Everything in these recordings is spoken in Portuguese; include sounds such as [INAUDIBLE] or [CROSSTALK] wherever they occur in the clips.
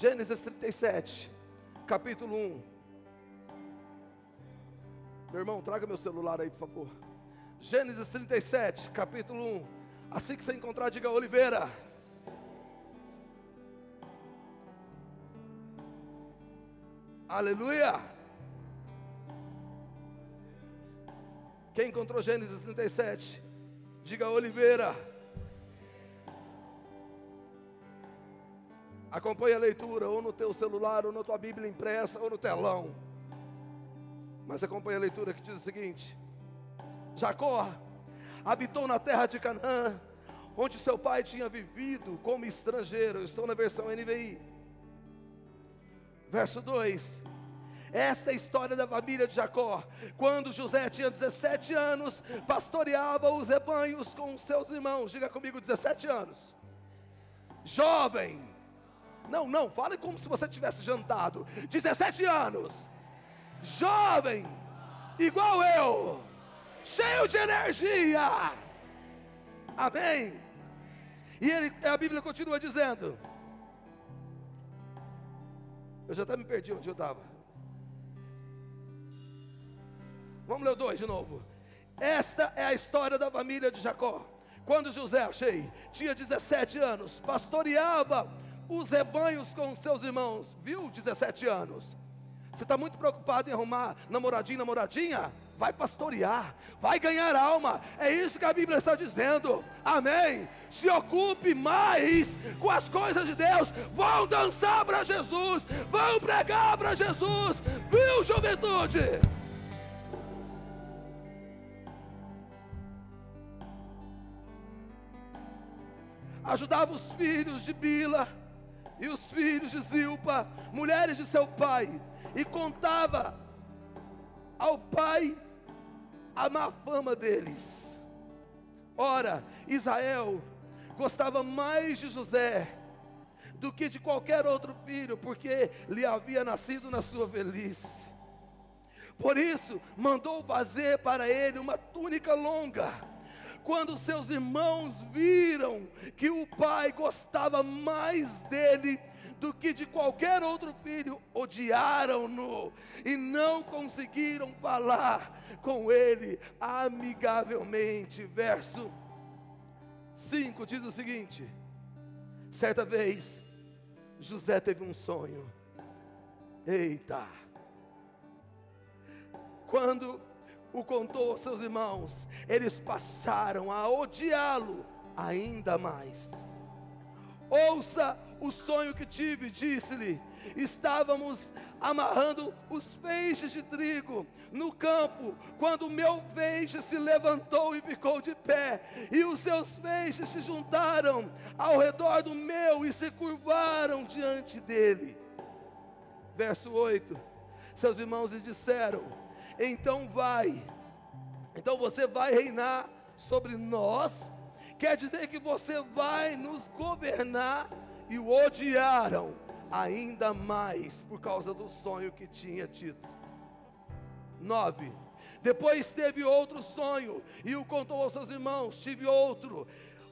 Gênesis 37, capítulo 1. Meu irmão, traga meu celular aí, por favor. Gênesis 37, capítulo 1. Assim que você encontrar, diga Oliveira. Aleluia! Quem encontrou Gênesis 37? Diga Oliveira. Acompanhe a leitura, ou no teu celular, ou na tua Bíblia impressa, ou no telão. Mas acompanhe a leitura que diz o seguinte: Jacó habitou na terra de Canaã, onde seu pai tinha vivido como estrangeiro. Estou na versão NVI. Verso 2: esta é a história da família de Jacó. Quando José tinha 17 anos, pastoreava os rebanhos com seus irmãos. Diga comigo, 17 anos. Jovem. Não, não, fale como se você tivesse jantado. 17 anos. Jovem. Igual eu. Cheio de energia. Amém. E ele, a Bíblia continua dizendo. Eu já até me perdi onde eu estava. Vamos ler o 2 de novo. Esta é a história da família de Jacó. Quando José, achei, tinha 17 anos, pastoreava os rebanhos com seus irmãos, viu? 17 anos. Você está muito preocupado em arrumar namoradinho, namoradinha? Vai pastorear, vai ganhar alma. É isso que a Bíblia está dizendo. Amém. Se ocupe mais com as coisas de Deus. Vão dançar para Jesus, vão pregar para Jesus. Viu, juventude? ajudava os filhos de Bila e os filhos de Zilpa, mulheres de seu pai, e contava ao pai a má fama deles. Ora, Israel gostava mais de José do que de qualquer outro filho, porque lhe havia nascido na sua velhice. Por isso, mandou fazer para ele uma túnica longa quando seus irmãos viram que o pai gostava mais dele do que de qualquer outro filho, odiaram-no e não conseguiram falar com ele amigavelmente. Verso 5 diz o seguinte: certa vez, José teve um sonho. Eita! Quando o contou aos seus irmãos, eles passaram a odiá-lo ainda mais. Ouça o sonho que tive, disse-lhe: estávamos amarrando os feixes de trigo no campo, quando o meu feixe se levantou e ficou de pé, e os seus feixes se juntaram ao redor do meu e se curvaram diante dele. Verso 8: Seus irmãos lhe disseram: então vai. Então você vai reinar sobre nós. Quer dizer que você vai nos governar e o odiaram ainda mais por causa do sonho que tinha tido. 9. Depois teve outro sonho e o contou aos seus irmãos. Tive outro,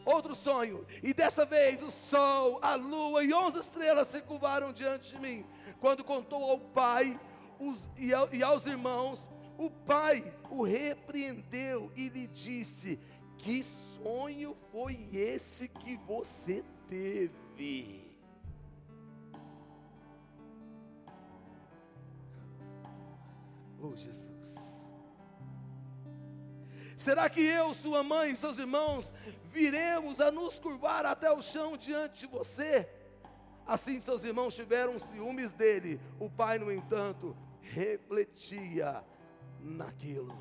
outro sonho, e dessa vez o sol, a lua e onze estrelas se curvaram diante de mim. Quando contou ao pai os, e, ao, e aos irmãos, o pai o repreendeu e lhe disse: Que sonho foi esse que você teve? Oh Jesus. Será que eu, sua mãe e seus irmãos viremos a nos curvar até o chão diante de você? Assim seus irmãos tiveram ciúmes dele. O pai, no entanto, refletia naquilo.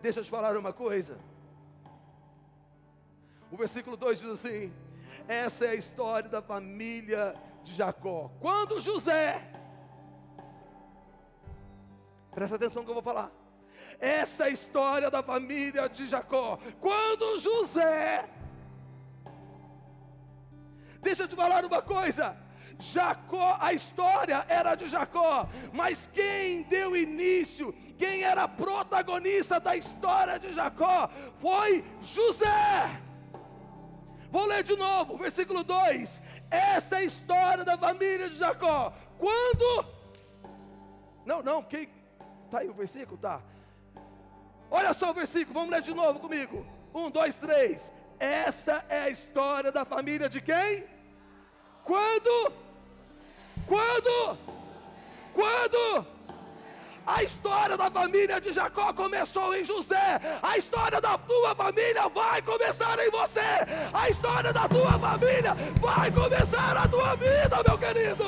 Deixa eu te falar uma coisa. O versículo 2 diz assim: Essa é a história da família de Jacó. Quando José, presta atenção que eu vou falar. Essa é a história da família de Jacó. Quando José, deixa eu te falar uma coisa. Jacó, a história era de Jacó, mas quem deu início, quem era protagonista da história de Jacó foi José. Vou ler de novo, versículo 2. Esta é a história da família de Jacó. Quando. Não, não, quem. Está aí o versículo? Tá. Olha só o versículo, vamos ler de novo comigo. Um, dois, três. Essa é a história da família de quem? Quando? Quando? Quando? A história da família de Jacó começou em José. A história da tua família vai começar em você. A história da tua família vai começar na tua vida, meu querido.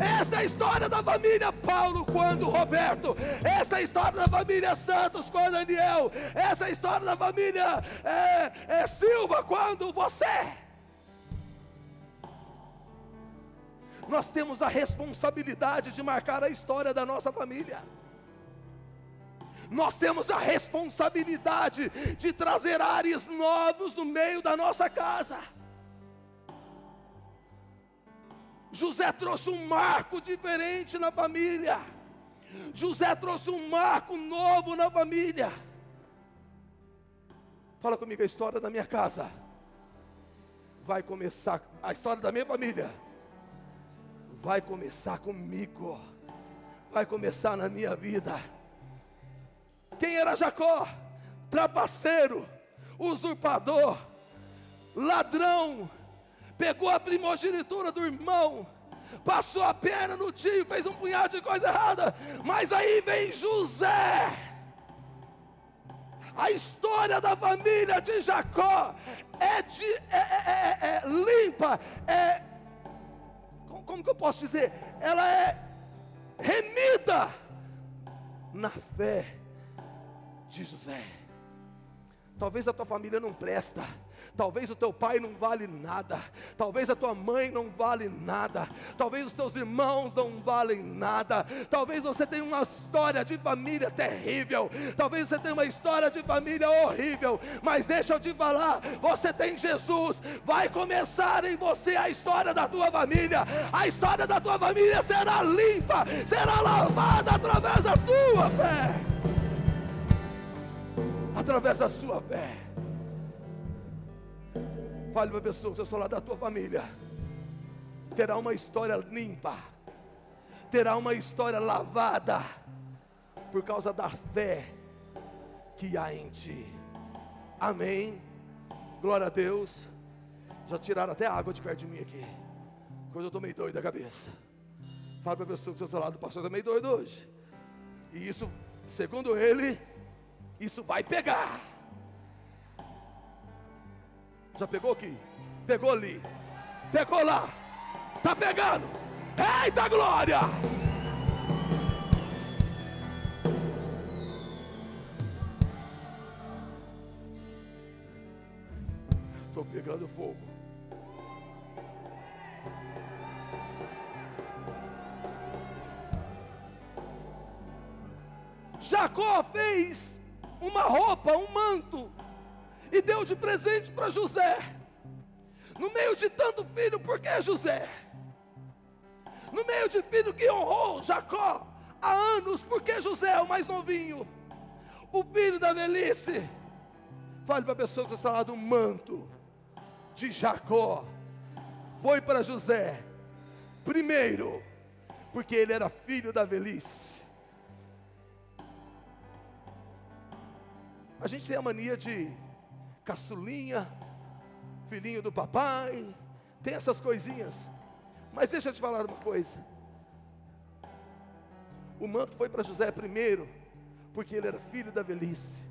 Essa é a história da família Paulo quando Roberto. Essa é a história da família Santos quando Daniel. Essa é a história da família é, é, Silva quando você. Nós temos a responsabilidade de marcar a história da nossa família. Nós temos a responsabilidade de trazer ares novos no meio da nossa casa. José trouxe um marco diferente na família. José trouxe um marco novo na família. Fala comigo a história da minha casa. Vai começar a história da minha família. Vai começar comigo. Vai começar na minha vida. Quem era Jacó? Trapaceiro, usurpador, ladrão, pegou a primogenitura do irmão, passou a perna no tio, fez um punhado de coisa errada, mas aí vem José. A história da família de Jacó é, de, é, é, é, é limpa, é como, que eu posso dizer? Ela é remida na fé de José. Talvez a tua família não presta Talvez o teu pai não vale nada, talvez a tua mãe não vale nada, talvez os teus irmãos não valem nada, talvez você tenha uma história de família terrível, talvez você tenha uma história de família horrível, mas deixa eu te falar, você tem Jesus, vai começar em você a história da tua família, a história da tua família será limpa, será lavada através da tua fé, através da sua fé. Fale para a pessoa que ao lado da tua família. Terá uma história limpa. Terá uma história lavada. Por causa da fé que há em ti. Amém. Glória a Deus. Já tiraram até água de perto de mim aqui. Coisa eu estou meio doido da cabeça. Fala para a pessoa que ao lado, o pastor está meio doido hoje. E isso, segundo ele, isso vai pegar. Já pegou aqui? Pegou ali. Pegou lá. Tá pegando. Eita glória! Estou pegando fogo. Jacó fez uma roupa, um manto e deu de presente para José. No meio de tanto filho, por que José? No meio de filho que honrou Jacó há anos, por que José é o mais novinho? O filho da velhice. Fale para a pessoa que está lá do manto de Jacó. Foi para José. Primeiro, porque ele era filho da velhice. A gente tem a mania de caçulinha, filhinho do papai, tem essas coisinhas. Mas deixa eu te falar uma coisa. O manto foi para José primeiro, porque ele era filho da velhice.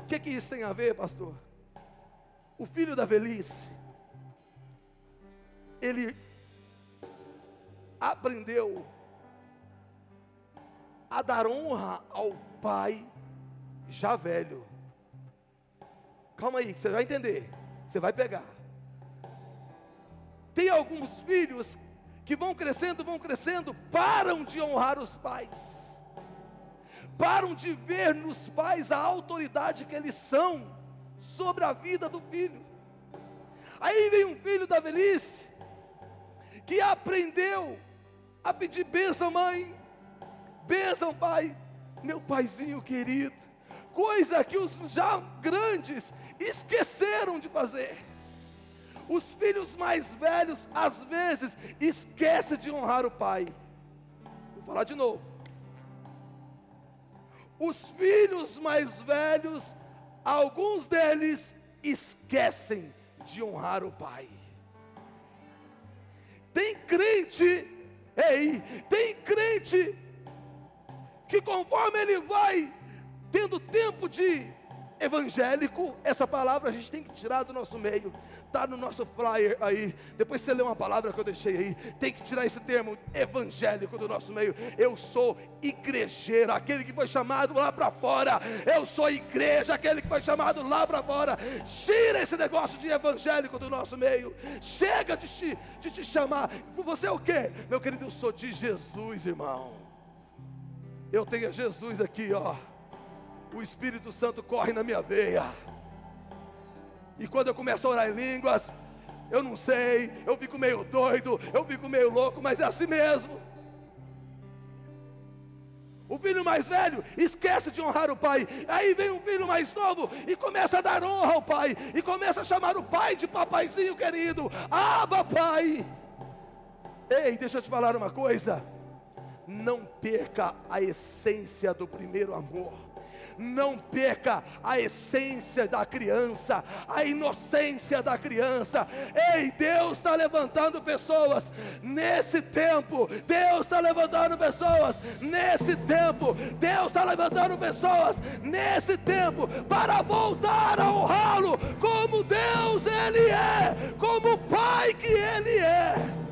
O que, que isso tem a ver, pastor? O filho da velhice, ele aprendeu a dar honra ao pai já velho. Calma aí, que você vai entender. Você vai pegar. Tem alguns filhos que vão crescendo, vão crescendo, param de honrar os pais, param de ver nos pais a autoridade que eles são sobre a vida do filho. Aí vem um filho da velhice que aprendeu a pedir bênção, mãe, bênção, pai, meu paizinho querido coisa que os já grandes esqueceram de fazer. Os filhos mais velhos, às vezes, esquecem de honrar o pai. Vou falar de novo. Os filhos mais velhos, alguns deles esquecem de honrar o pai. Tem crente, ei, tem crente que conforme ele vai tendo tempo de evangélico, essa palavra a gente tem que tirar do nosso meio, está no nosso flyer aí. Depois você lê uma palavra que eu deixei aí, tem que tirar esse termo evangélico do nosso meio. Eu sou igrejeiro, aquele que foi chamado lá para fora. Eu sou igreja, aquele que foi chamado lá para fora. Tira esse negócio de evangélico do nosso meio. Chega de te, de te chamar. Você é o quê? Meu querido, eu sou de Jesus, irmão. Eu tenho Jesus aqui, ó o Espírito Santo corre na minha veia. E quando eu começo a orar em línguas, eu não sei, eu fico meio doido, eu fico meio louco, mas é assim mesmo. O filho mais velho esquece de honrar o pai. Aí vem um filho mais novo e começa a dar honra ao pai. E começa a chamar o pai de papaizinho querido. Ah, papai. Ei, deixa eu te falar uma coisa. Não perca a essência do primeiro amor não perca a essência da criança, a inocência da criança. Ei, Deus está levantando pessoas nesse tempo. Deus está levantando pessoas nesse tempo. Deus está levantando pessoas nesse tempo para voltar a honrá-lo como Deus Ele é, como Pai que Ele é.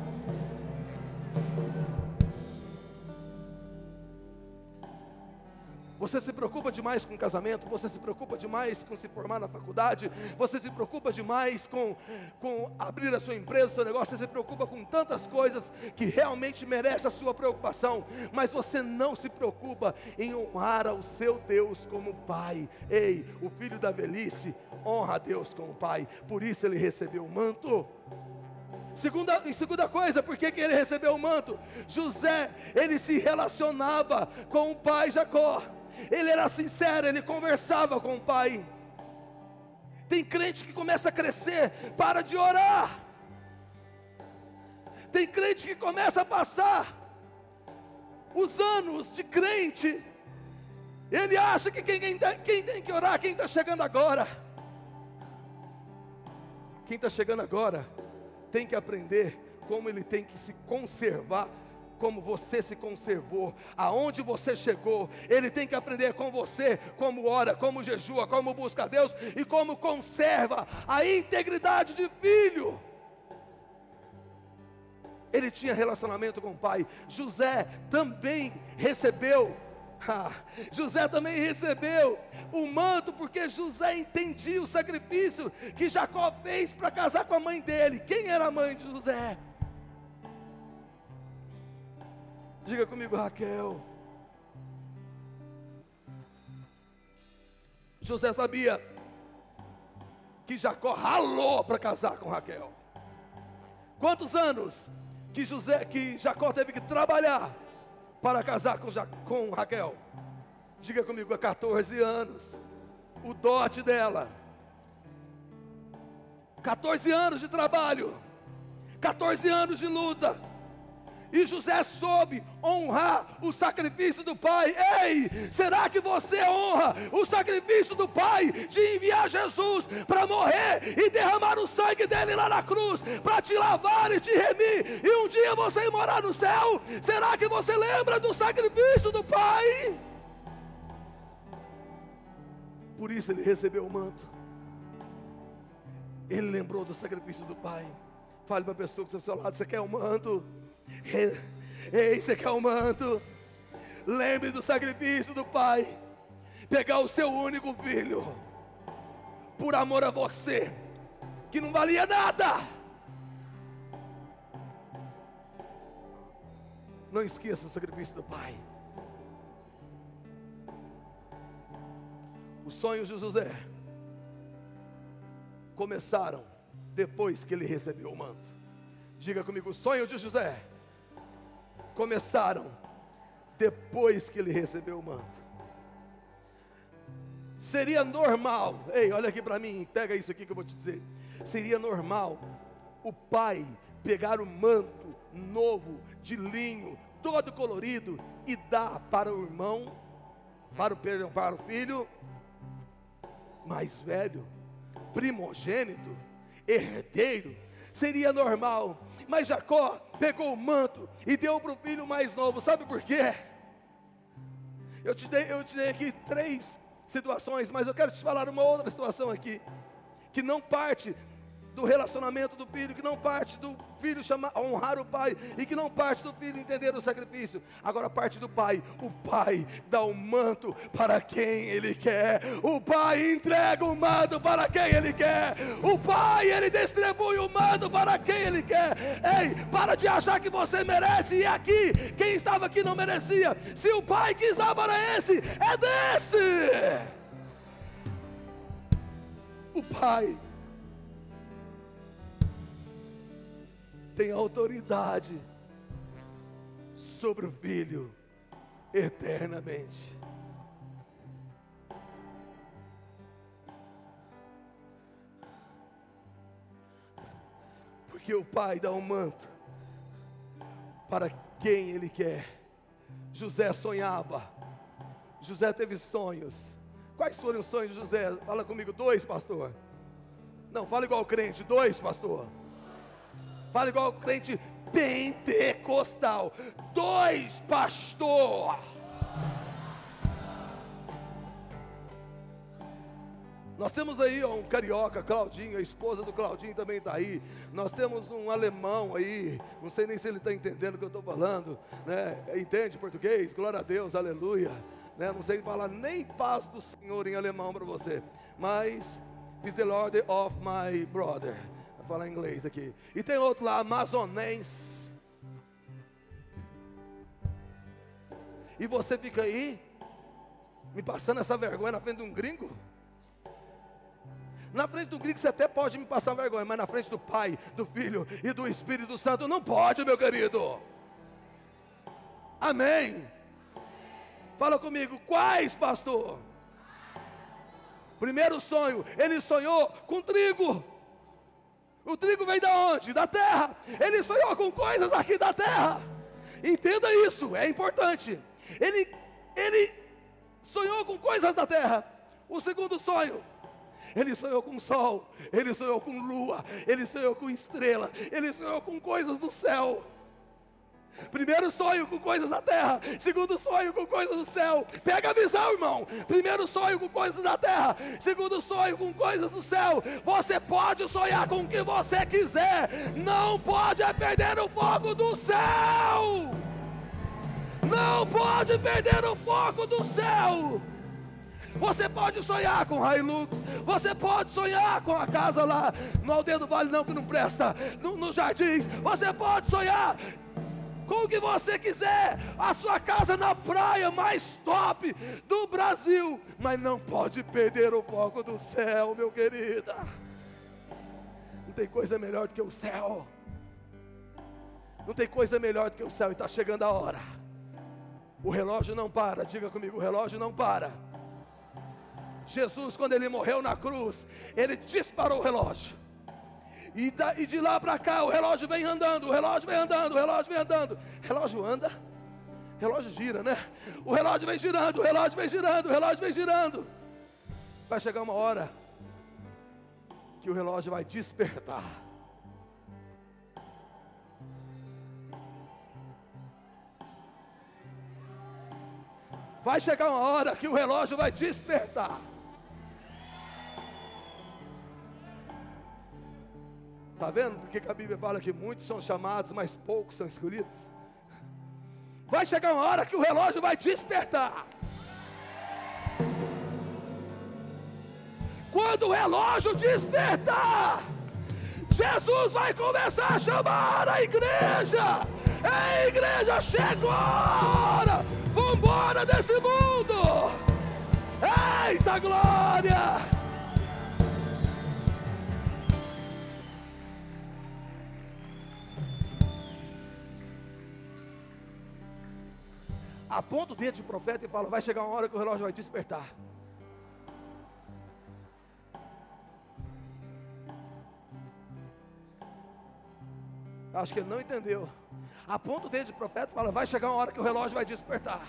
Você se preocupa demais com o casamento, você se preocupa demais com se formar na faculdade, você se preocupa demais com, com abrir a sua empresa, seu negócio, você se preocupa com tantas coisas que realmente merecem a sua preocupação, mas você não se preocupa em honrar ao seu Deus como Pai. Ei, o filho da velhice honra a Deus como Pai, por isso ele recebeu o manto. Segunda, e segunda coisa, por que ele recebeu o manto? José, ele se relacionava com o pai Jacó ele era sincero, ele conversava com o pai. Tem crente que começa a crescer, para de orar. Tem crente que começa a passar os anos de crente. Ele acha que quem, quem, quem tem que orar, quem está chegando agora. Quem está chegando agora tem que aprender como ele tem que se conservar como você se conservou, aonde você chegou. Ele tem que aprender com você como ora, como jejua, como busca a Deus e como conserva a integridade de filho. Ele tinha relacionamento com o pai. José também recebeu José também recebeu o manto, porque José entendia o sacrifício que Jacó fez para casar com a mãe dele. Quem era a mãe de José? Diga comigo, Raquel. José sabia que Jacó ralou para casar com Raquel. Quantos anos que José, que Jacó teve que trabalhar para casar com, com Raquel? Diga comigo, 14 anos. O dote dela. 14 anos de trabalho. 14 anos de luta e José soube honrar o sacrifício do pai. Ei, será que você honra o sacrifício do pai de enviar Jesus para morrer e derramar o sangue dele lá na cruz, para te lavar e te remir, e um dia você morar no céu? Será que você lembra do sacrifício do pai? Por isso ele recebeu o manto. Ele lembrou do sacrifício do pai. Fale para a pessoa que está ao seu lado: você quer o um manto? Ei, você quer o manto? Lembre do sacrifício do Pai. Pegar o seu único filho, por amor a você, que não valia nada. Não esqueça o sacrifício do Pai. Os sonhos de José começaram depois que ele recebeu o manto. Diga comigo, o sonho de José começaram depois que ele recebeu o manto. Seria normal, ei, olha aqui para mim, pega isso aqui que eu vou te dizer. Seria normal o pai pegar o manto novo de linho, todo colorido, e dar para o irmão, para o, para o filho mais velho, primogênito, herdeiro, seria normal. Mas Jacó pegou o manto e deu para o filho mais novo. Sabe por quê? Eu te, dei, eu te dei aqui três situações, mas eu quero te falar uma outra situação aqui, que não parte do relacionamento do filho, que não parte do filho chamar, honrar o pai, e que não parte do filho entender o sacrifício. Agora parte do pai. O pai dá o manto para quem ele quer. O pai entrega o manto para quem ele quer. O pai, ele distribui o manto para quem ele quer. Ei, para de achar que você merece e aqui, quem estava aqui não merecia. Se o pai quis dar para esse, é desse. O pai tem autoridade sobre o filho eternamente. Porque o pai dá um manto para quem ele quer. José sonhava. José teve sonhos. Quais foram os sonhos de José? Fala comigo, dois, pastor. Não, fala igual crente, dois, pastor. Fala igual o crente pentecostal. Dois pastor. Nós temos aí ó, um carioca, Claudinho, a esposa do Claudinho também está aí. Nós temos um alemão aí, não sei nem se ele está entendendo o que eu estou falando, né? Entende português? Glória a Deus, aleluia. Né? Não sei falar nem paz do Senhor em alemão para você, mas is the Lord of my brother. Vou falar inglês aqui. E tem outro lá, amazonense. E você fica aí, me passando essa vergonha na frente de um gringo? Na frente do gringo você até pode me passar vergonha, mas na frente do Pai, do Filho e do Espírito Santo não pode, meu querido. Amém. Fala comigo, quais, pastor? Primeiro sonho, ele sonhou com trigo. O trigo vem da onde? Da terra. Ele sonhou com coisas aqui da terra. Entenda isso, é importante. Ele, ele sonhou com coisas da terra. O segundo sonho, ele sonhou com sol, ele sonhou com lua, ele sonhou com estrela, ele sonhou com coisas do céu. Primeiro sonho com coisas da terra, segundo sonho com coisas do céu. Pega a visão, irmão. Primeiro sonho com coisas da terra, segundo sonho com coisas do céu. Você pode sonhar com o que você quiser, não pode é perder o foco do céu. Não pode perder o foco do céu. Você pode sonhar com Hilux, você pode sonhar com a casa lá no Aldeia do Vale, não que não presta, nos no jardins, você pode sonhar com o que você quiser, a sua casa na praia mais top do Brasil, mas não pode perder o foco do céu, meu querida. Não tem coisa melhor do que o céu. Não tem coisa melhor do que o céu e está chegando a hora. O relógio não para, diga comigo, o relógio não para. Jesus, quando ele morreu na cruz, ele disparou o relógio. E, da, e de lá para cá o relógio vem andando, o relógio vem andando, o relógio vem andando. Relógio anda, relógio gira, né? O relógio vem girando, o relógio vem girando, o relógio vem girando. Vai chegar uma hora que o relógio vai despertar. Vai chegar uma hora que o relógio vai despertar. Está vendo porque a Bíblia fala que muitos são chamados, mas poucos são escolhidos? Vai chegar uma hora que o relógio vai despertar. Quando o relógio despertar, Jesus vai começar a chamar a igreja. Ei, igreja, chegou a hora. Vamos embora desse mundo. Eita glória! aponta o dedo de profeta e fala: Vai chegar uma hora que o relógio vai despertar. Acho que ele não entendeu. Aponta o dedo de profeta e fala: Vai chegar uma hora que o relógio vai despertar.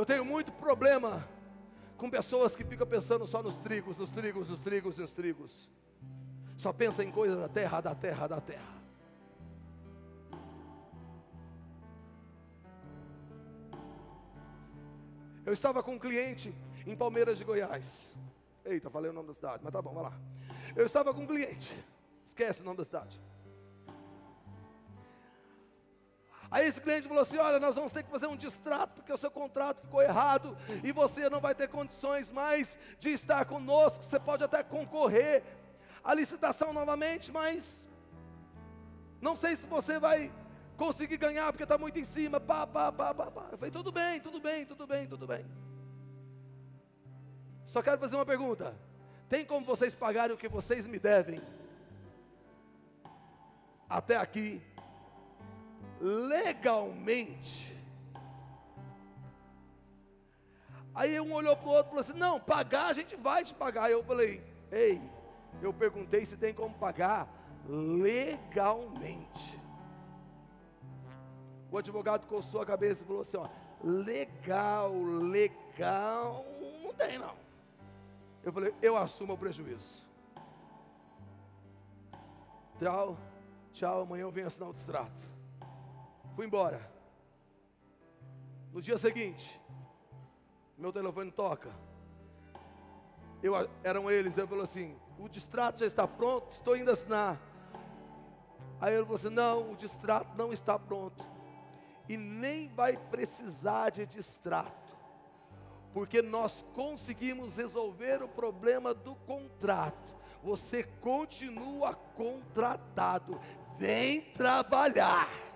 Eu tenho muito problema com pessoas que ficam pensando só nos trigos, nos trigos, nos trigos, nos trigos. Só pensa em coisas da terra, da terra, da terra. Eu estava com um cliente em Palmeiras de Goiás. Eita, falei o nome da cidade, mas tá bom, vai lá. Eu estava com um cliente. Esquece o nome da cidade. Aí esse cliente falou assim: Olha, nós vamos ter que fazer um distrato, porque o seu contrato ficou errado e você não vai ter condições mais de estar conosco. Você pode até concorrer à licitação novamente, mas não sei se você vai conseguir ganhar, porque está muito em cima. Pá, pá, pá, pá, pá. Eu falei: Tudo bem, tudo bem, tudo bem, tudo bem. Só quero fazer uma pergunta: Tem como vocês pagarem o que vocês me devem? Até aqui legalmente. Aí um olhou para o outro e falou assim: Não, pagar a gente vai te pagar. Eu falei: Ei, eu perguntei se tem como pagar legalmente. O advogado coçou a cabeça e falou assim: ó, Legal, legal, não tem não. Eu falei: Eu assumo o prejuízo. Tchau, tchau, amanhã eu venho assinar o distrato. Fui embora. No dia seguinte, meu telefone toca. Eu, eram eles, eu falei assim: o distrato já está pronto, estou indo assinar. Aí ele falou assim: não, o distrato não está pronto. E nem vai precisar de distrato, porque nós conseguimos resolver o problema do contrato. Você continua contratado, vem trabalhar.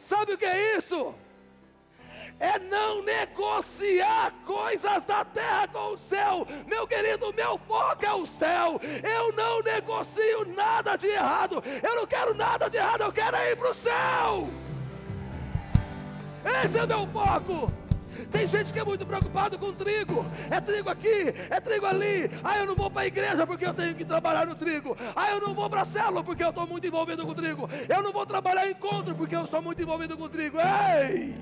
Sabe o que é isso? É não negociar coisas da terra com o céu, meu querido. Meu foco é o céu. Eu não negocio nada de errado. Eu não quero nada de errado. Eu quero ir para o céu. Esse é o meu foco. Tem gente que é muito preocupado com trigo. É trigo aqui, é trigo ali. Ah, eu não vou para a igreja porque eu tenho que trabalhar no trigo. Ah, eu não vou para a célula porque eu estou muito envolvido com trigo. Eu não vou trabalhar em encontro porque eu estou muito envolvido com trigo. Ei!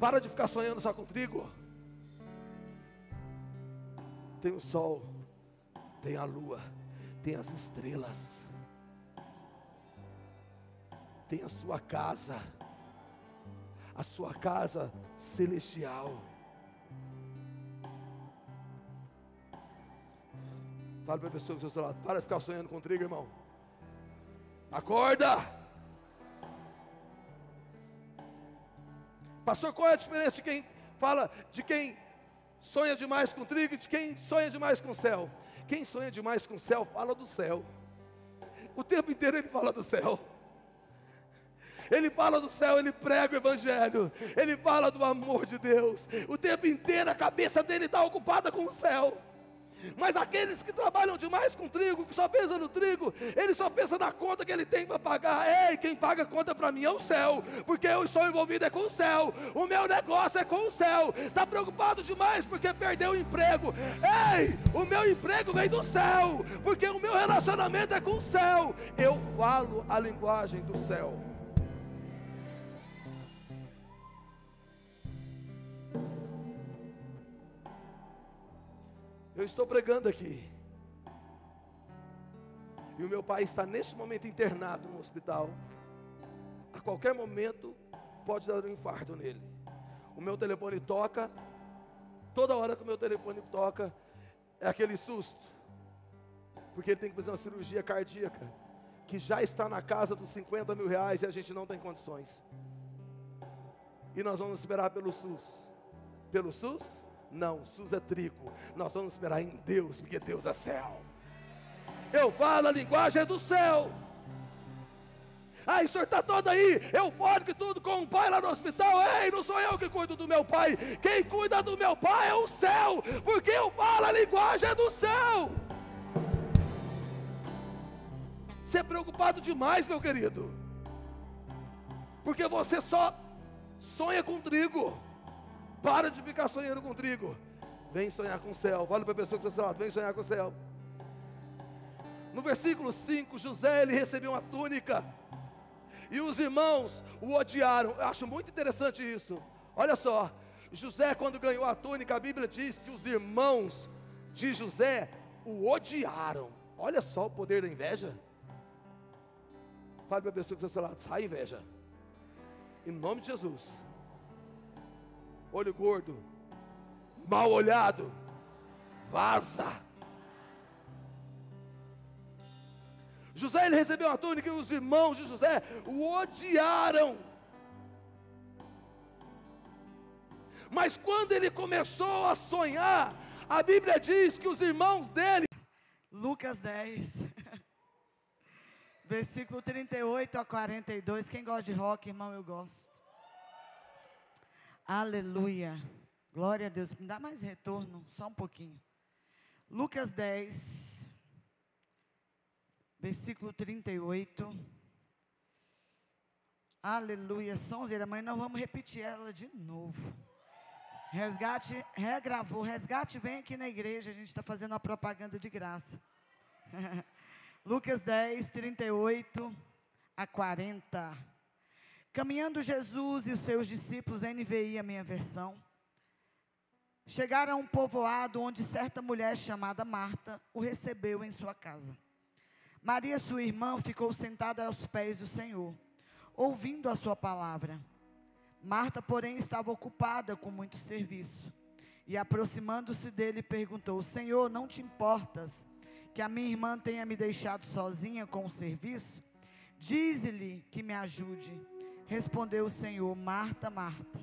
Para de ficar sonhando só com trigo. Tem o sol, tem a lua, tem as estrelas, tem a sua casa a sua casa celestial. Fale para a pessoa que está seu lado, para de ficar sonhando com trigo, irmão. Acorda! Pastor, qual é a diferença de quem fala de quem sonha demais com trigo e de quem sonha demais com céu? Quem sonha demais com céu fala do céu. O tempo inteiro ele fala do céu ele fala do céu, ele prega o Evangelho, ele fala do amor de Deus. O tempo inteiro a cabeça dele está ocupada com o céu. Mas aqueles que trabalham demais com trigo, que só pensam no trigo, ele só pensa na conta que ele tem para pagar. Ei, quem paga a conta para mim é o céu, porque eu estou envolvido é com o céu. O meu negócio é com o céu. Está preocupado demais porque perdeu o emprego. Ei, o meu emprego vem do céu, porque o meu relacionamento é com o céu. Eu falo a linguagem do céu. Eu estou pregando aqui. E o meu pai está neste momento internado no hospital. A qualquer momento pode dar um infarto nele. O meu telefone toca. Toda hora que o meu telefone toca, é aquele susto. Porque ele tem que fazer uma cirurgia cardíaca. Que já está na casa dos 50 mil reais e a gente não tem condições. E nós vamos esperar pelo SUS. Pelo SUS? Não, SUS é trigo. Nós vamos esperar em Deus, porque Deus é céu. Eu falo a linguagem do céu. Ah, o senhor está todo aí, eufórico e tudo, com o pai lá no hospital. Ei, não sou eu que cuido do meu pai. Quem cuida do meu pai é o céu, porque eu falo a linguagem do céu. Você é preocupado demais, meu querido. Porque você só sonha com trigo. Para de ficar sonhando com trigo. Vem sonhar com o céu. Fala para a pessoa que está lado, vem sonhar com o céu. No versículo 5, José ele recebeu uma túnica. E os irmãos o odiaram. Eu acho muito interessante isso. Olha só, José, quando ganhou a túnica, a Bíblia diz que os irmãos de José o odiaram. Olha só o poder da inveja. Fale para a pessoa que está ao lado, sai inveja. Em nome de Jesus. Olho gordo, mal olhado, vaza. José ele recebeu a túnica e os irmãos de José o odiaram. Mas quando ele começou a sonhar, a Bíblia diz que os irmãos dele. Lucas 10, [LAUGHS] versículo 38 a 42. Quem gosta de rock, irmão, eu gosto. Aleluia. Glória a Deus. Me dá mais retorno, só um pouquinho. Lucas 10, versículo 38. Aleluia. Sonzeira, mas nós vamos repetir ela de novo. Resgate, regravou. Resgate, vem aqui na igreja. A gente está fazendo uma propaganda de graça. [LAUGHS] Lucas 10, 38 a 40. Caminhando Jesus e os seus discípulos, NVI, a minha versão, chegaram a um povoado onde certa mulher chamada Marta o recebeu em sua casa. Maria, sua irmã, ficou sentada aos pés do Senhor, ouvindo a sua palavra. Marta, porém, estava ocupada com muito serviço. E aproximando-se dele, perguntou: Senhor, não te importas que a minha irmã tenha me deixado sozinha com o serviço? Dize-lhe que me ajude. Respondeu o Senhor: Marta, Marta,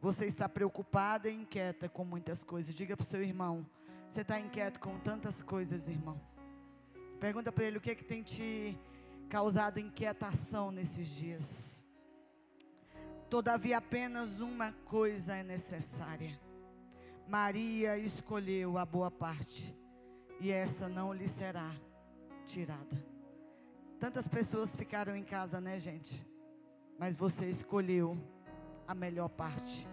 você está preocupada e inquieta com muitas coisas. Diga para o seu irmão: Você está inquieto com tantas coisas, irmão? Pergunta para ele o que, é que tem te causado inquietação nesses dias. Todavia, apenas uma coisa é necessária. Maria escolheu a boa parte, e essa não lhe será tirada. Tantas pessoas ficaram em casa, né, gente? Mas você escolheu a melhor parte.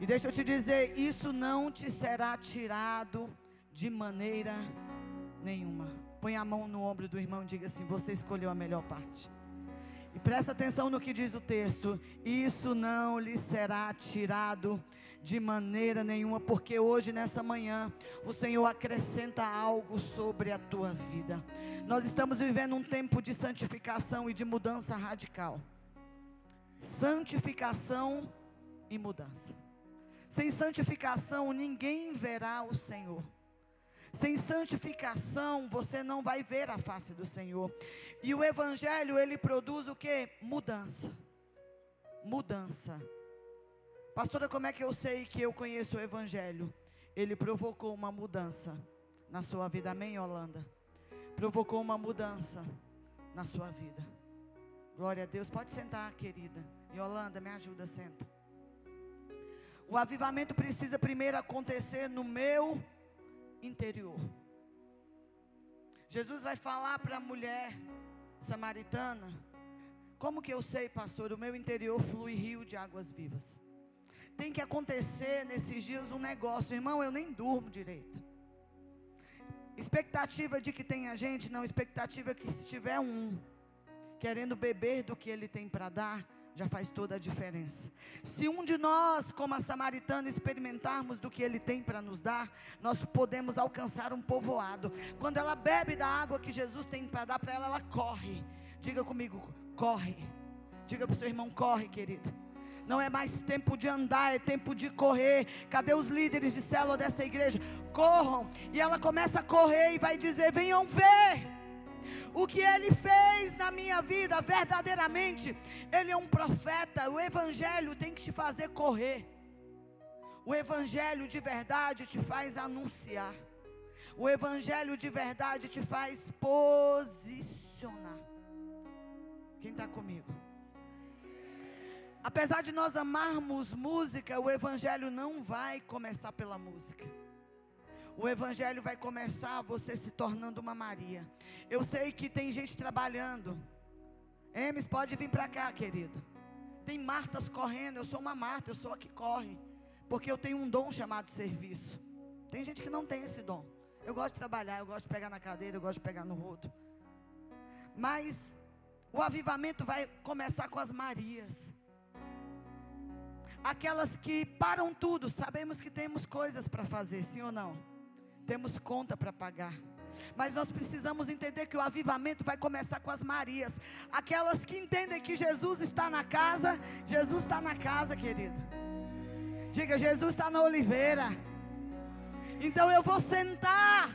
E deixa eu te dizer, isso não te será tirado de maneira nenhuma. Põe a mão no ombro do irmão e diga assim: Você escolheu a melhor parte. E presta atenção no que diz o texto: Isso não lhe será tirado de maneira nenhuma, porque hoje, nessa manhã, o Senhor acrescenta algo sobre a tua vida. Nós estamos vivendo um tempo de santificação e de mudança radical. Santificação e mudança. Sem santificação, ninguém verá o Senhor. Sem santificação, você não vai ver a face do Senhor. E o evangelho, ele produz o que? Mudança. Mudança. Pastora, como é que eu sei que eu conheço o evangelho? Ele provocou uma mudança na sua vida. Amém, Holanda? Provocou uma mudança na sua vida. Glória a Deus. Pode sentar, querida. Yolanda, me ajuda, senta. O avivamento precisa primeiro acontecer no meu interior. Jesus vai falar para a mulher samaritana: Como que eu sei, pastor? O meu interior flui rio de águas vivas. Tem que acontecer nesses dias um negócio, irmão. Eu nem durmo direito. Expectativa de que tenha gente, não. Expectativa que se tiver um querendo beber do que ele tem para dar, já faz toda a diferença. Se um de nós, como a samaritana, experimentarmos do que ele tem para nos dar, nós podemos alcançar um povoado. Quando ela bebe da água que Jesus tem para dar para ela, ela corre. Diga comigo, corre. Diga para o seu irmão, corre, querido. Não é mais tempo de andar, é tempo de correr. Cadê os líderes de célula dessa igreja? Corram. E ela começa a correr e vai dizer: venham ver o que ele fez na minha vida, verdadeiramente, ele é um profeta. O evangelho tem que te fazer correr. O evangelho de verdade te faz anunciar. O evangelho de verdade te faz posicionar. Quem está comigo? Apesar de nós amarmos música, o evangelho não vai começar pela música. O evangelho vai começar você se tornando uma Maria. Eu sei que tem gente trabalhando. Emes, pode vir para cá, querido. Tem Martas correndo, eu sou uma Marta, eu sou a que corre. Porque eu tenho um dom chamado serviço. Tem gente que não tem esse dom. Eu gosto de trabalhar, eu gosto de pegar na cadeira, eu gosto de pegar no rodo. Mas o avivamento vai começar com as Marias. Aquelas que param tudo, sabemos que temos coisas para fazer, sim ou não? Temos conta para pagar. Mas nós precisamos entender que o avivamento vai começar com as Marias. Aquelas que entendem que Jesus está na casa. Jesus está na casa, querido. Diga, Jesus está na oliveira. Então eu vou sentar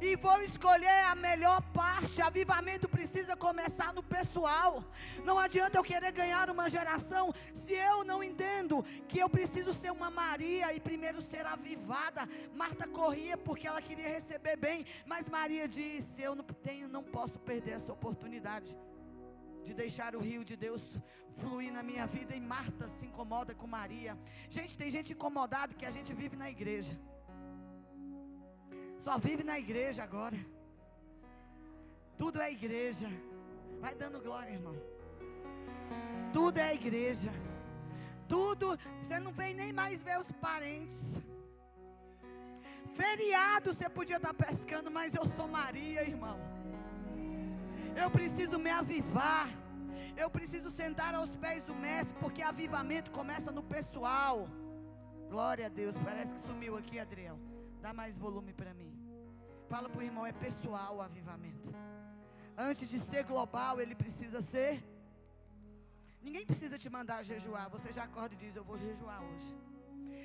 e vou escolher a melhor parte. Avivamento precisa começar no pessoal. Não adianta eu querer ganhar uma geração se eu não entendo que eu preciso ser uma Maria e primeiro ser avivada. Marta corria porque ela queria receber bem, mas Maria disse: Eu não tenho, não posso perder essa oportunidade de deixar o rio de Deus fluir na minha vida. E Marta se incomoda com Maria. Gente, tem gente incomodada que a gente vive na igreja. Só vive na igreja agora. Tudo é igreja. Vai dando glória, irmão. Tudo é igreja. Tudo, você não vem nem mais ver os parentes. Feriado você podia estar pescando, mas eu sou Maria, irmão. Eu preciso me avivar. Eu preciso sentar aos pés do mestre, porque avivamento começa no pessoal. Glória a Deus. Parece que sumiu aqui, Adriel. Dá mais volume para mim. Fala para o irmão, é pessoal o avivamento. Antes de ser global, ele precisa ser. Ninguém precisa te mandar jejuar. Você já acorda e diz: Eu vou jejuar hoje.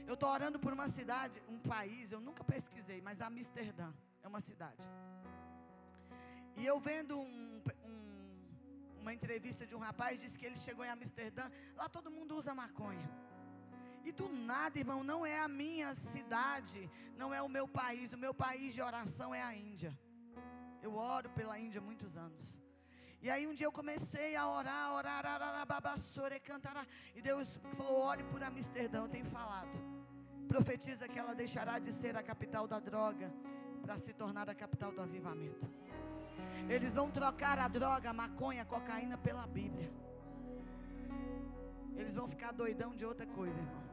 Eu estou orando por uma cidade, um país, eu nunca pesquisei, mas Amsterdã é uma cidade. E eu vendo um, um, uma entrevista de um rapaz, disse que ele chegou em Amsterdã, lá todo mundo usa maconha. E do nada, irmão, não é a minha cidade, não é o meu país. O meu país de oração é a Índia. Eu oro pela Índia há muitos anos. E aí um dia eu comecei a orar, orar, ararababassore, cantar. E Deus falou: ore por Amsterdã. Eu tenho falado. Profetiza que ela deixará de ser a capital da droga para se tornar a capital do avivamento. Eles vão trocar a droga, a maconha, a cocaína pela Bíblia. Eles vão ficar doidão de outra coisa, irmão.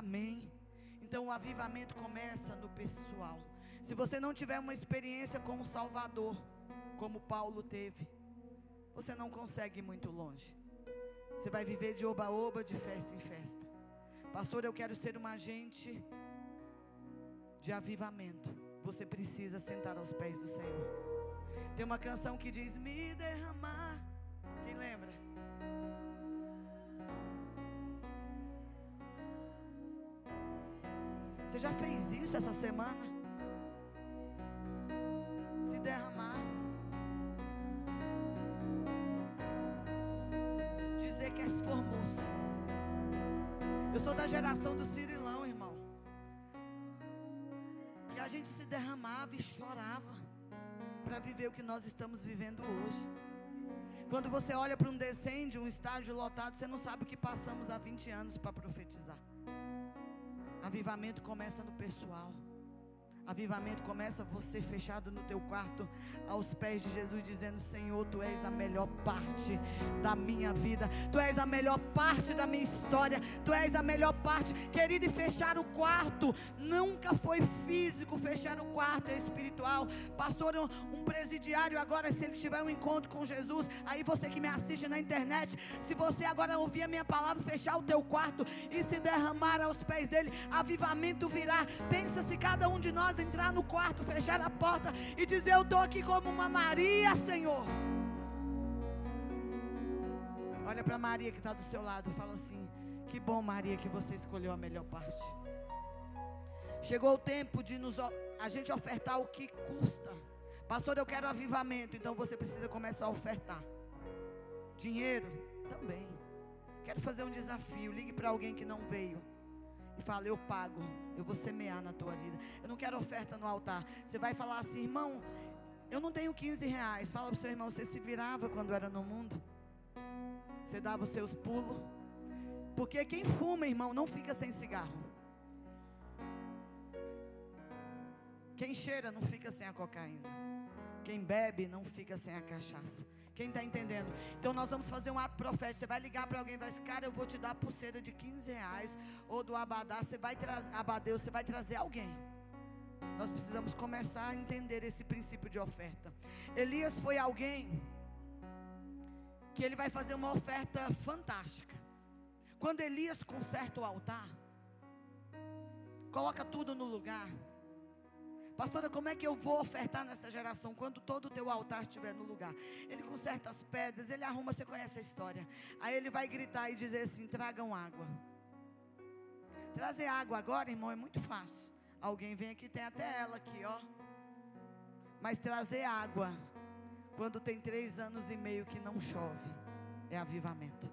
Amém. Então o avivamento começa no pessoal. Se você não tiver uma experiência com o Salvador, como Paulo teve, você não consegue ir muito longe. Você vai viver de oba-oba, de festa em festa. Pastor, eu quero ser um agente de avivamento. Você precisa sentar aos pés do Senhor. Tem uma canção que diz: Me derramar. Você já fez isso essa semana? Se derramar. Dizer que és formoso. Eu sou da geração do Cirilão, irmão. Que a gente se derramava e chorava para viver o que nós estamos vivendo hoje. Quando você olha para um descende, um estádio lotado, você não sabe o que passamos há 20 anos para profetizar. Avivamento começa no pessoal. Avivamento começa você fechado no teu quarto, aos pés de Jesus, dizendo: Senhor, tu és a melhor parte da minha vida, tu és a melhor parte da minha história, tu és a melhor parte, querido. E fechar o quarto nunca foi físico, fechar o quarto é espiritual. Pastor, um, um presidiário agora, se ele tiver um encontro com Jesus, aí você que me assiste na internet, se você agora ouvir a minha palavra, fechar o teu quarto e se derramar aos pés dele, avivamento virá. Pensa se cada um de nós entrar no quarto, fechar a porta e dizer: Eu estou aqui como uma Maria, Senhor. Olha para Maria que está do seu lado e fala assim: Que bom, Maria, que você escolheu a melhor parte. Chegou o tempo de nos, a gente ofertar o que custa. Pastor, eu quero avivamento, então você precisa começar a ofertar. Dinheiro também. Quero fazer um desafio. Ligue para alguém que não veio e fala: Eu pago, eu vou semear na tua vida. Eu não quero oferta no altar. Você vai falar assim, irmão, eu não tenho 15 reais. Fala para o seu irmão: Você se virava quando era no mundo? Você dava os seus pulos? Porque quem fuma, irmão, não fica sem cigarro. Quem cheira não fica sem a cocaína. Quem bebe não fica sem a cachaça. Quem está entendendo? Então nós vamos fazer um ato profético. Você vai ligar para alguém e vai dizer, cara, eu vou te dar pulseira de 15 reais. Ou do Abadá, você vai trazer, Abadeu, você vai trazer alguém. Nós precisamos começar a entender esse princípio de oferta. Elias foi alguém que ele vai fazer uma oferta fantástica. Quando Elias conserta o altar, coloca tudo no lugar. Pastora, como é que eu vou ofertar nessa geração quando todo o teu altar estiver no lugar? Ele conserta as pedras, ele arruma, você conhece a história. Aí ele vai gritar e dizer assim: tragam água. Trazer água agora, irmão, é muito fácil. Alguém vem aqui, tem até ela aqui, ó. Mas trazer água, quando tem três anos e meio que não chove, é avivamento.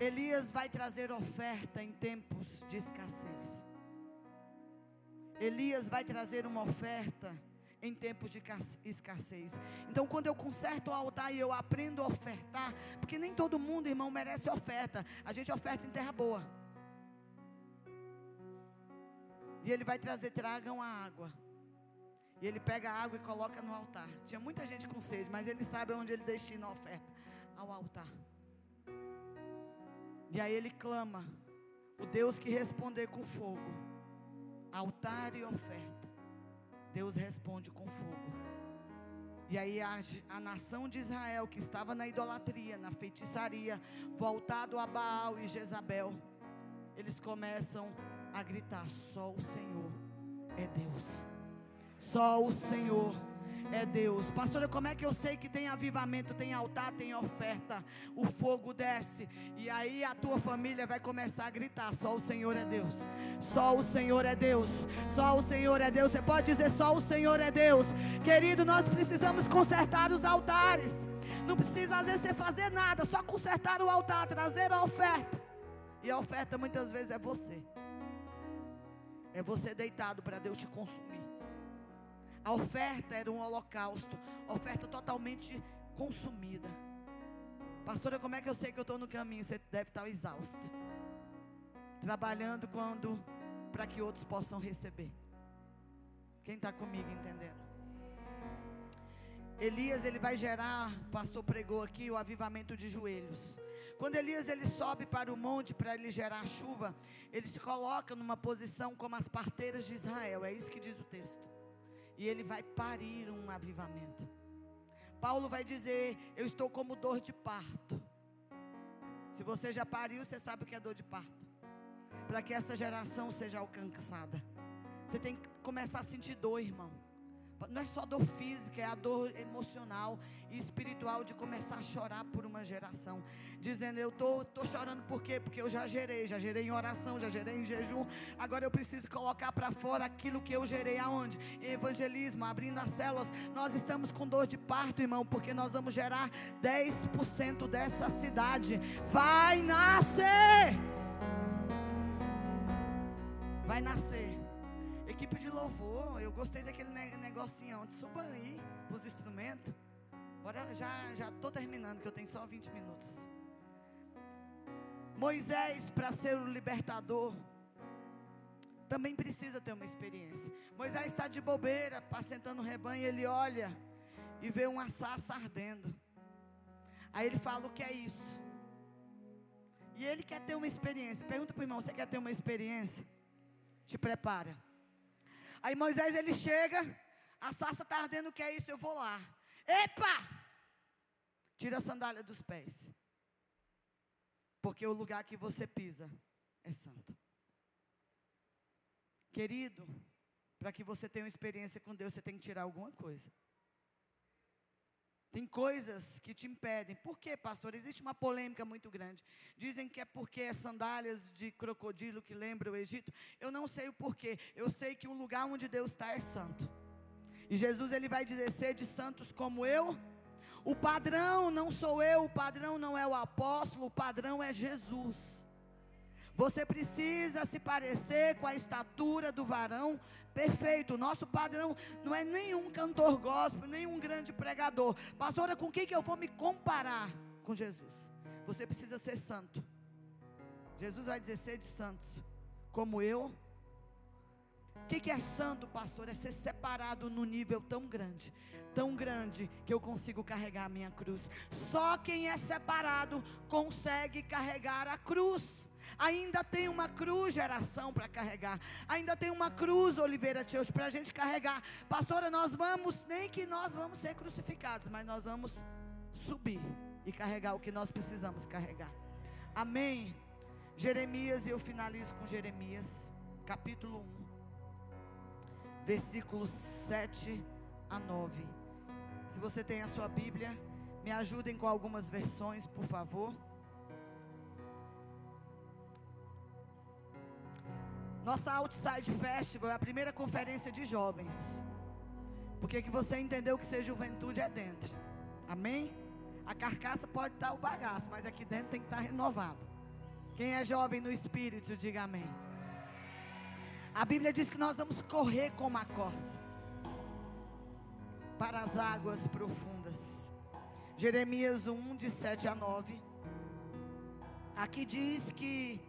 Elias vai trazer oferta em tempos de escassez. Elias vai trazer uma oferta em tempos de escassez. Então, quando eu conserto o altar e eu aprendo a ofertar, porque nem todo mundo, irmão, merece oferta. A gente oferta em terra boa. E ele vai trazer, tragam a água. E ele pega a água e coloca no altar. Tinha muita gente com sede, mas ele sabe onde ele destina a oferta ao altar. E aí ele clama: o Deus que responder com fogo altar e oferta, Deus responde com fogo. E aí a, a, nação de Israel que estava na idolatria, na feitiçaria, voltado a Baal e Jezabel, eles começam a gritar: só o Senhor é Deus. Só o Senhor é Deus. Pastora, como é que eu sei que tem avivamento, tem altar, tem oferta? O fogo desce e aí a tua família vai começar a gritar: só o Senhor é Deus. Só o Senhor é Deus. Só o Senhor é Deus. Você pode dizer só o Senhor é Deus. Querido, nós precisamos consertar os altares. Não precisa às vezes você fazer nada, só consertar o altar, trazer a oferta. E a oferta muitas vezes é você. É você deitado para Deus te consumir. A oferta era um holocausto, oferta totalmente consumida. Pastora, como é que eu sei que eu estou no caminho? Você deve estar exausto. Trabalhando quando para que outros possam receber. Quem está comigo entendendo? Elias ele vai gerar, o pastor pregou aqui o avivamento de joelhos. Quando Elias ele sobe para o monte para ele gerar chuva, ele se coloca numa posição como as parteiras de Israel. É isso que diz o texto e ele vai parir um avivamento. Paulo vai dizer: Eu estou como dor de parto. Se você já pariu, você sabe o que é dor de parto. Para que essa geração seja alcançada, você tem que começar a sentir dor, irmão não é só dor física, é a dor emocional e espiritual de começar a chorar por uma geração. Dizendo, eu estou tô, tô chorando por quê? Porque eu já gerei, já gerei em oração, já gerei em jejum. Agora eu preciso colocar para fora aquilo que eu gerei aonde? Em evangelismo, abrindo as células. Nós estamos com dor de parto, irmão, porque nós vamos gerar 10% dessa cidade. Vai nascer! Vai nascer. Equipe de louvor, eu gostei daquele negocinho suba aí os instrumentos. Bora, já já tô terminando que eu tenho só 20 minutos. Moisés para ser o libertador também precisa ter uma experiência. Moisés está de bobeira, passentando o rebanho, ele olha e vê uma sarça ardendo. Aí ele fala: O que é isso? E ele quer ter uma experiência. Pergunta para o irmão: Você quer ter uma experiência? Te prepara. Aí Moisés ele chega, a sarça está ardendo, o que é isso? Eu vou lá. Epa! Tira a sandália dos pés. Porque o lugar que você pisa é santo. Querido, para que você tenha uma experiência com Deus, você tem que tirar alguma coisa. Tem coisas que te impedem. Por quê, pastor? Existe uma polêmica muito grande. Dizem que é porque é sandálias de crocodilo que lembra o Egito. Eu não sei o porquê. Eu sei que o lugar onde Deus está é santo. E Jesus ele vai dizer: sede santos como eu. O padrão não sou eu, o padrão não é o apóstolo, o padrão é Jesus. Você precisa se parecer com a estatura do varão perfeito. Nosso padrão não é nenhum cantor gospel, nenhum grande pregador. Pastora, com quem que eu vou me comparar? Com Jesus. Você precisa ser santo. Jesus vai dizer: sede santos, como eu. O que, que é santo, pastor? É ser separado no nível tão grande, tão grande, que eu consigo carregar a minha cruz. Só quem é separado consegue carregar a cruz. Ainda tem uma cruz geração para carregar. Ainda tem uma cruz Oliveira Teus para a gente carregar. Pastora, nós vamos, nem que nós vamos ser crucificados, mas nós vamos subir e carregar o que nós precisamos carregar. Amém. Jeremias, e eu finalizo com Jeremias, capítulo 1, versículos 7 a 9. Se você tem a sua Bíblia, me ajudem com algumas versões, por favor. Nossa Outside Festival é a primeira conferência de jovens. Porque que você entendeu que ser juventude é dentro. Amém? A carcaça pode estar o bagaço, mas aqui dentro tem que estar renovado. Quem é jovem no espírito, diga amém. A Bíblia diz que nós vamos correr como a corça para as águas profundas. Jeremias 1, de 7 a 9. Aqui diz que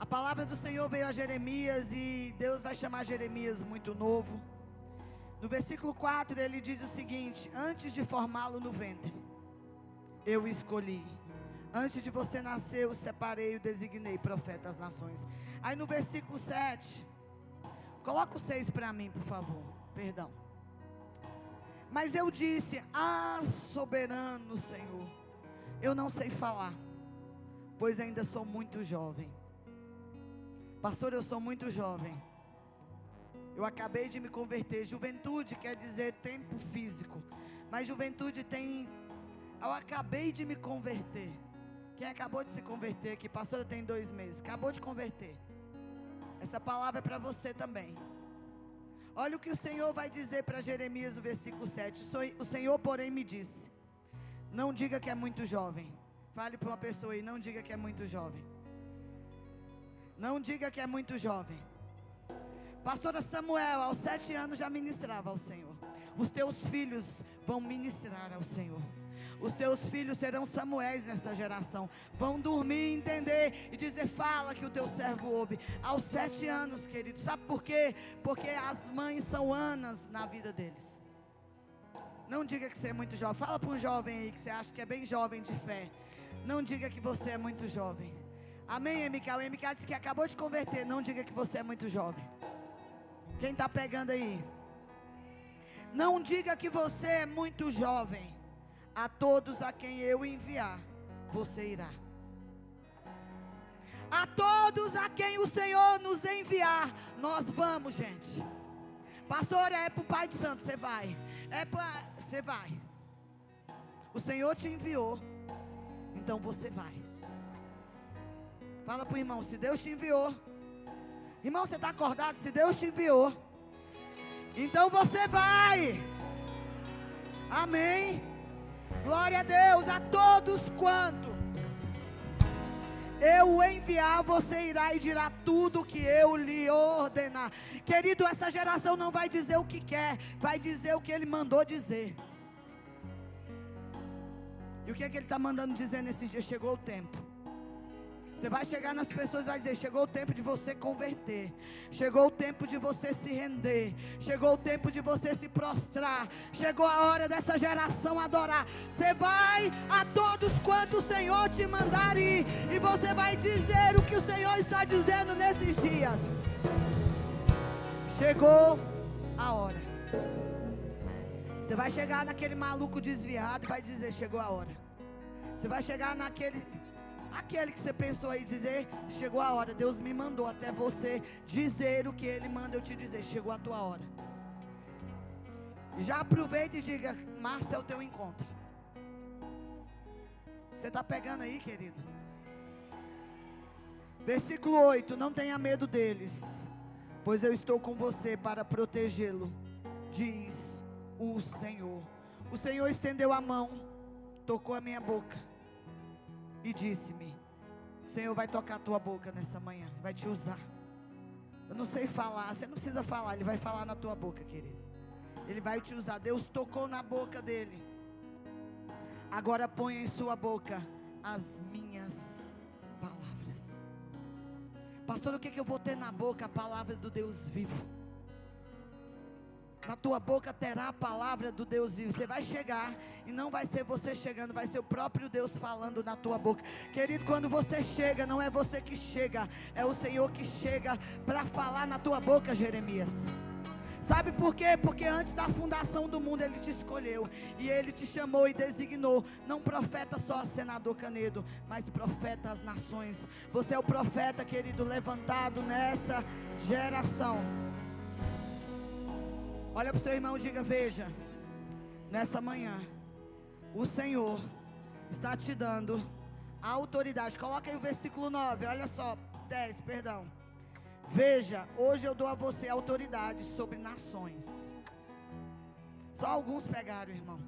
a palavra do Senhor veio a Jeremias e Deus vai chamar Jeremias muito novo. No versículo 4 ele diz o seguinte: Antes de formá-lo no ventre, eu escolhi. Antes de você nascer, eu separei e designei profeta às nações. Aí no versículo 7, coloca o 6 para mim, por favor. Perdão. Mas eu disse: Ah, soberano Senhor, eu não sei falar, pois ainda sou muito jovem. Pastor, eu sou muito jovem. Eu acabei de me converter. Juventude quer dizer tempo físico. Mas juventude tem. Eu acabei de me converter. Quem acabou de se converter aqui? Pastora tem dois meses. Acabou de converter. Essa palavra é para você também. Olha o que o Senhor vai dizer para Jeremias no versículo 7. O Senhor, porém, me disse: Não diga que é muito jovem. Fale para uma pessoa aí, não diga que é muito jovem. Não diga que é muito jovem. Pastora Samuel, aos sete anos já ministrava ao Senhor. Os teus filhos vão ministrar ao Senhor. Os teus filhos serão Samuéis nessa geração. Vão dormir, entender e dizer: Fala que o teu servo ouve. Aos sete anos, querido. Sabe por quê? Porque as mães são Anas na vida deles. Não diga que você é muito jovem. Fala para um jovem aí que você acha que é bem jovem de fé. Não diga que você é muito jovem. Amém, Emical? O Emical disse que acabou de converter. Não diga que você é muito jovem. Quem está pegando aí? Não diga que você é muito jovem. A todos a quem eu enviar, você irá. A todos a quem o Senhor nos enviar, nós vamos, gente. Pastor, é para o Pai de Santo, você vai. É para. Você vai. O Senhor te enviou. Então você vai. Fala para o irmão, se Deus te enviou. Irmão, você está acordado? Se Deus te enviou. Então você vai. Amém. Glória a Deus a todos quanto eu enviar, você irá e dirá tudo que eu lhe ordenar. Querido, essa geração não vai dizer o que quer, vai dizer o que ele mandou dizer. E o que é que ele está mandando dizer nesse dia? Chegou o tempo. Você vai chegar nas pessoas e vai dizer: chegou o tempo de você converter, chegou o tempo de você se render, chegou o tempo de você se prostrar, chegou a hora dessa geração adorar. Você vai a todos quanto o Senhor te mandar ir, e você vai dizer o que o Senhor está dizendo nesses dias. Chegou a hora. Você vai chegar naquele maluco desviado e vai dizer: chegou a hora. Você vai chegar naquele Aquele que você pensou aí dizer, chegou a hora. Deus me mandou até você dizer o que Ele manda eu te dizer. Chegou a tua hora. Já aproveita e diga: Março é o teu encontro. Você está pegando aí, querido? Versículo 8: Não tenha medo deles, pois eu estou com você para protegê-lo, diz o Senhor. O Senhor estendeu a mão, tocou a minha boca e disse-me: O Senhor vai tocar a tua boca nessa manhã, vai te usar. Eu não sei falar, você não precisa falar, Ele vai falar na tua boca, querido. Ele vai te usar. Deus tocou na boca dele. Agora ponha em sua boca as minhas palavras. Pastor, o que, que eu vou ter na boca? A palavra do Deus vivo. Na tua boca terá a palavra do Deus vivo. Você vai chegar e não vai ser você chegando, vai ser o próprio Deus falando na tua boca. Querido, quando você chega, não é você que chega, é o Senhor que chega para falar na tua boca, Jeremias. Sabe por quê? Porque antes da fundação do mundo ele te escolheu e ele te chamou e designou, não profeta só senador Canedo, mas profeta às nações. Você é o profeta, querido, levantado nessa geração. Olha para o seu irmão e diga: Veja, nessa manhã, o Senhor está te dando a autoridade. Coloca aí o versículo 9, olha só, 10, perdão. Veja, hoje eu dou a você autoridade sobre nações. Só alguns pegaram, irmão.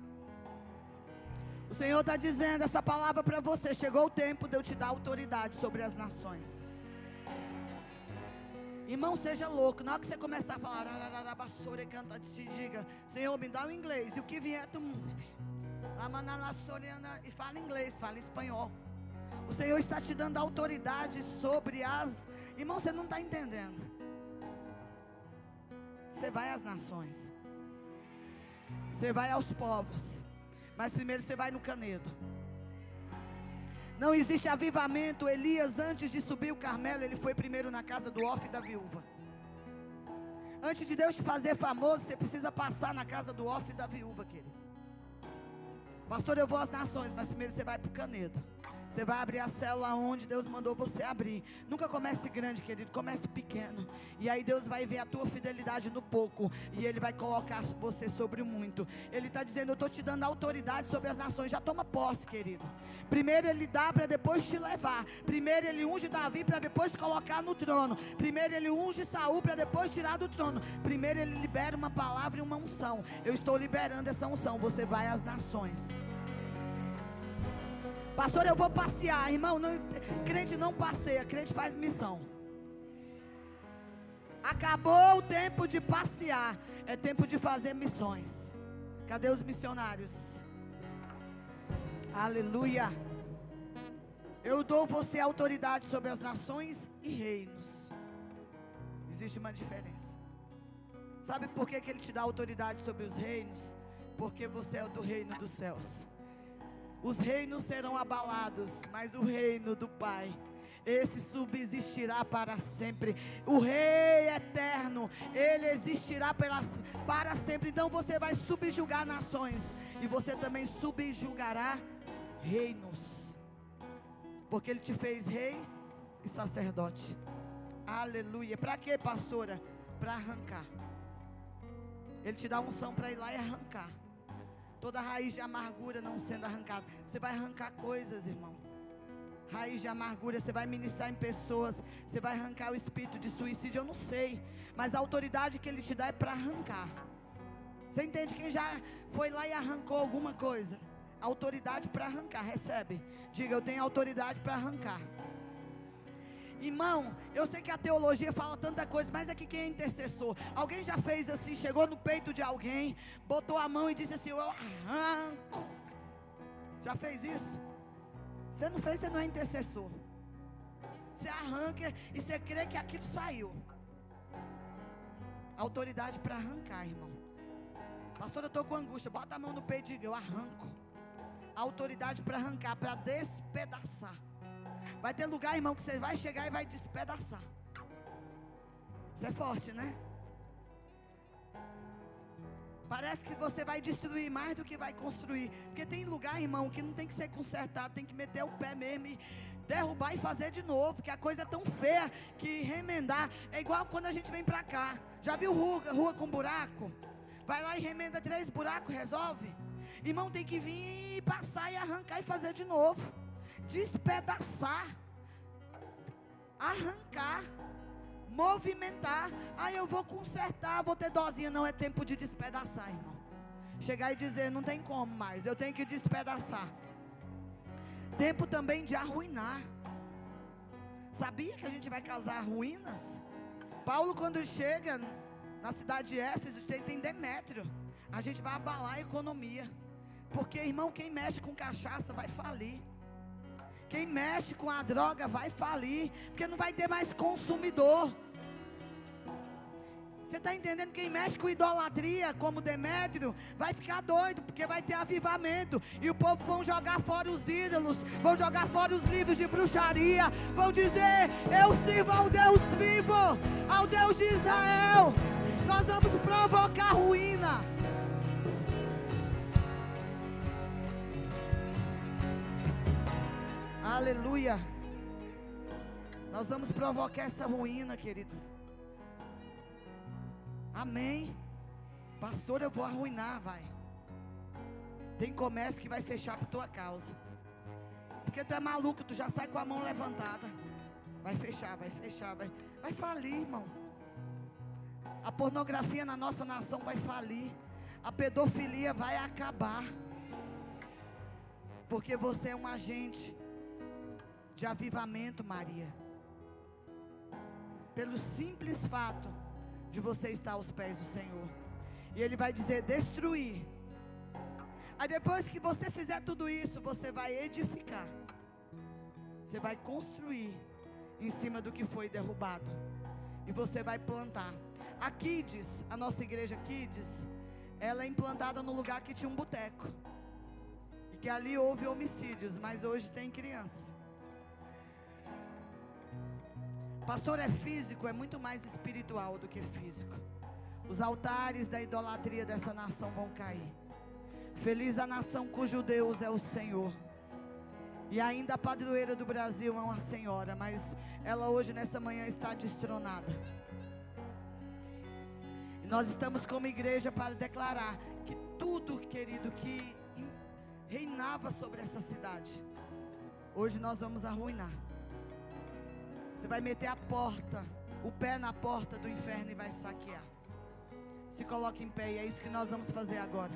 O Senhor está dizendo essa palavra para você. Chegou o tempo de eu te dar autoridade sobre as nações. Irmão, seja louco. Na hora que você começar a falar, basura, canta, te diga, Senhor, me dá o inglês. E o que vier, tu. E fala inglês, fala espanhol. O Senhor está te dando autoridade sobre as. Irmão, você não está entendendo. Você vai às nações. Você vai aos povos. Mas primeiro você vai no canedo. Não existe avivamento. Elias, antes de subir o Carmelo, ele foi primeiro na casa do Ofe da viúva. Antes de Deus te fazer famoso, você precisa passar na casa do Ofe da viúva, querido. Pastor, eu vou às nações, mas primeiro você vai para o Canedo. Você vai abrir a célula onde Deus mandou você abrir. Nunca comece grande, querido, comece pequeno. E aí Deus vai ver a tua fidelidade no pouco. E Ele vai colocar você sobre muito. Ele está dizendo: Eu estou te dando autoridade sobre as nações. Já toma posse, querido. Primeiro Ele dá para depois te levar. Primeiro Ele unge Davi para depois colocar no trono. Primeiro Ele unge Saul para depois tirar do trono. Primeiro Ele libera uma palavra e uma unção. Eu estou liberando essa unção. Você vai às nações. Pastor, eu vou passear. Irmão, não, crente não passeia, crente faz missão. Acabou o tempo de passear. É tempo de fazer missões. Cadê os missionários? Aleluia. Eu dou você autoridade sobre as nações e reinos. Existe uma diferença. Sabe por que, que ele te dá autoridade sobre os reinos? Porque você é do reino dos céus. Os reinos serão abalados, mas o reino do Pai esse subsistirá para sempre. O Rei eterno, ele existirá para sempre. Então você vai subjugar nações e você também subjugará reinos, porque ele te fez rei e sacerdote. Aleluia. Para quê, pastora? Para arrancar. Ele te dá unção para ir lá e arrancar toda raiz de amargura não sendo arrancada. Você vai arrancar coisas, irmão. Raiz de amargura, você vai ministrar em pessoas, você vai arrancar o espírito de suicídio, eu não sei, mas a autoridade que ele te dá é para arrancar. Você entende quem já foi lá e arrancou alguma coisa? Autoridade para arrancar, recebe. Diga, eu tenho autoridade para arrancar. Irmão, eu sei que a teologia fala tanta coisa, mas é que quem é intercessor? Alguém já fez assim, chegou no peito de alguém, botou a mão e disse assim: Eu arranco. Já fez isso? Você não fez, você não é intercessor. Você arranca e você crê que aquilo saiu. Autoridade para arrancar, irmão. Pastor, eu estou com angústia. Bota a mão no peito e diga: Eu arranco. Autoridade para arrancar, para despedaçar. Vai ter lugar, irmão, que você vai chegar e vai despedaçar. Isso é forte, né? Parece que você vai destruir mais do que vai construir. Porque tem lugar, irmão, que não tem que ser consertado, tem que meter o pé mesmo e derrubar e fazer de novo. Porque a coisa é tão feia que remendar. É igual quando a gente vem pra cá. Já viu rua, rua com buraco? Vai lá e remenda três buracos, resolve. Irmão, tem que vir passar e arrancar e fazer de novo despedaçar, arrancar, movimentar. Aí eu vou consertar, vou ter dozinha. Não é tempo de despedaçar, irmão. Chegar e dizer, não tem como mais, eu tenho que despedaçar. Tempo também de arruinar. Sabia que a gente vai causar ruínas? Paulo, quando chega na cidade de Éfeso, tem, tem Demétrio. A gente vai abalar a economia. Porque, irmão, quem mexe com cachaça vai falir. Quem mexe com a droga vai falir, porque não vai ter mais consumidor. Você está entendendo? Quem mexe com idolatria, como Demétrio, vai ficar doido, porque vai ter avivamento. E o povo vão jogar fora os ídolos, vão jogar fora os livros de bruxaria, vão dizer: Eu sirvo ao Deus vivo, ao Deus de Israel. Nós vamos provocar ruína. Aleluia. Nós vamos provocar essa ruína, querido. Amém. Pastor, eu vou arruinar, vai. Tem comércio que vai fechar por tua causa. Porque tu é maluco, tu já sai com a mão levantada. Vai fechar, vai fechar, vai, vai falir, irmão. A pornografia na nossa nação vai falir. A pedofilia vai acabar. Porque você é um agente de avivamento, Maria. Pelo simples fato de você estar aos pés do Senhor. E Ele vai dizer: destruir. Aí depois que você fizer tudo isso, você vai edificar. Você vai construir em cima do que foi derrubado. E você vai plantar. A Kids, a nossa igreja Kids, ela é implantada no lugar que tinha um boteco. E que ali houve homicídios, mas hoje tem criança. Pastor é físico, é muito mais espiritual do que físico. Os altares da idolatria dessa nação vão cair. Feliz a nação cujo Deus é o Senhor. E ainda a padroeira do Brasil é uma senhora, mas ela hoje nessa manhã está destronada. E nós estamos como igreja para declarar que tudo, querido, que reinava sobre essa cidade, hoje nós vamos arruinar. Você vai meter a porta, o pé na porta do inferno e vai saquear. Se coloque em pé e é isso que nós vamos fazer agora.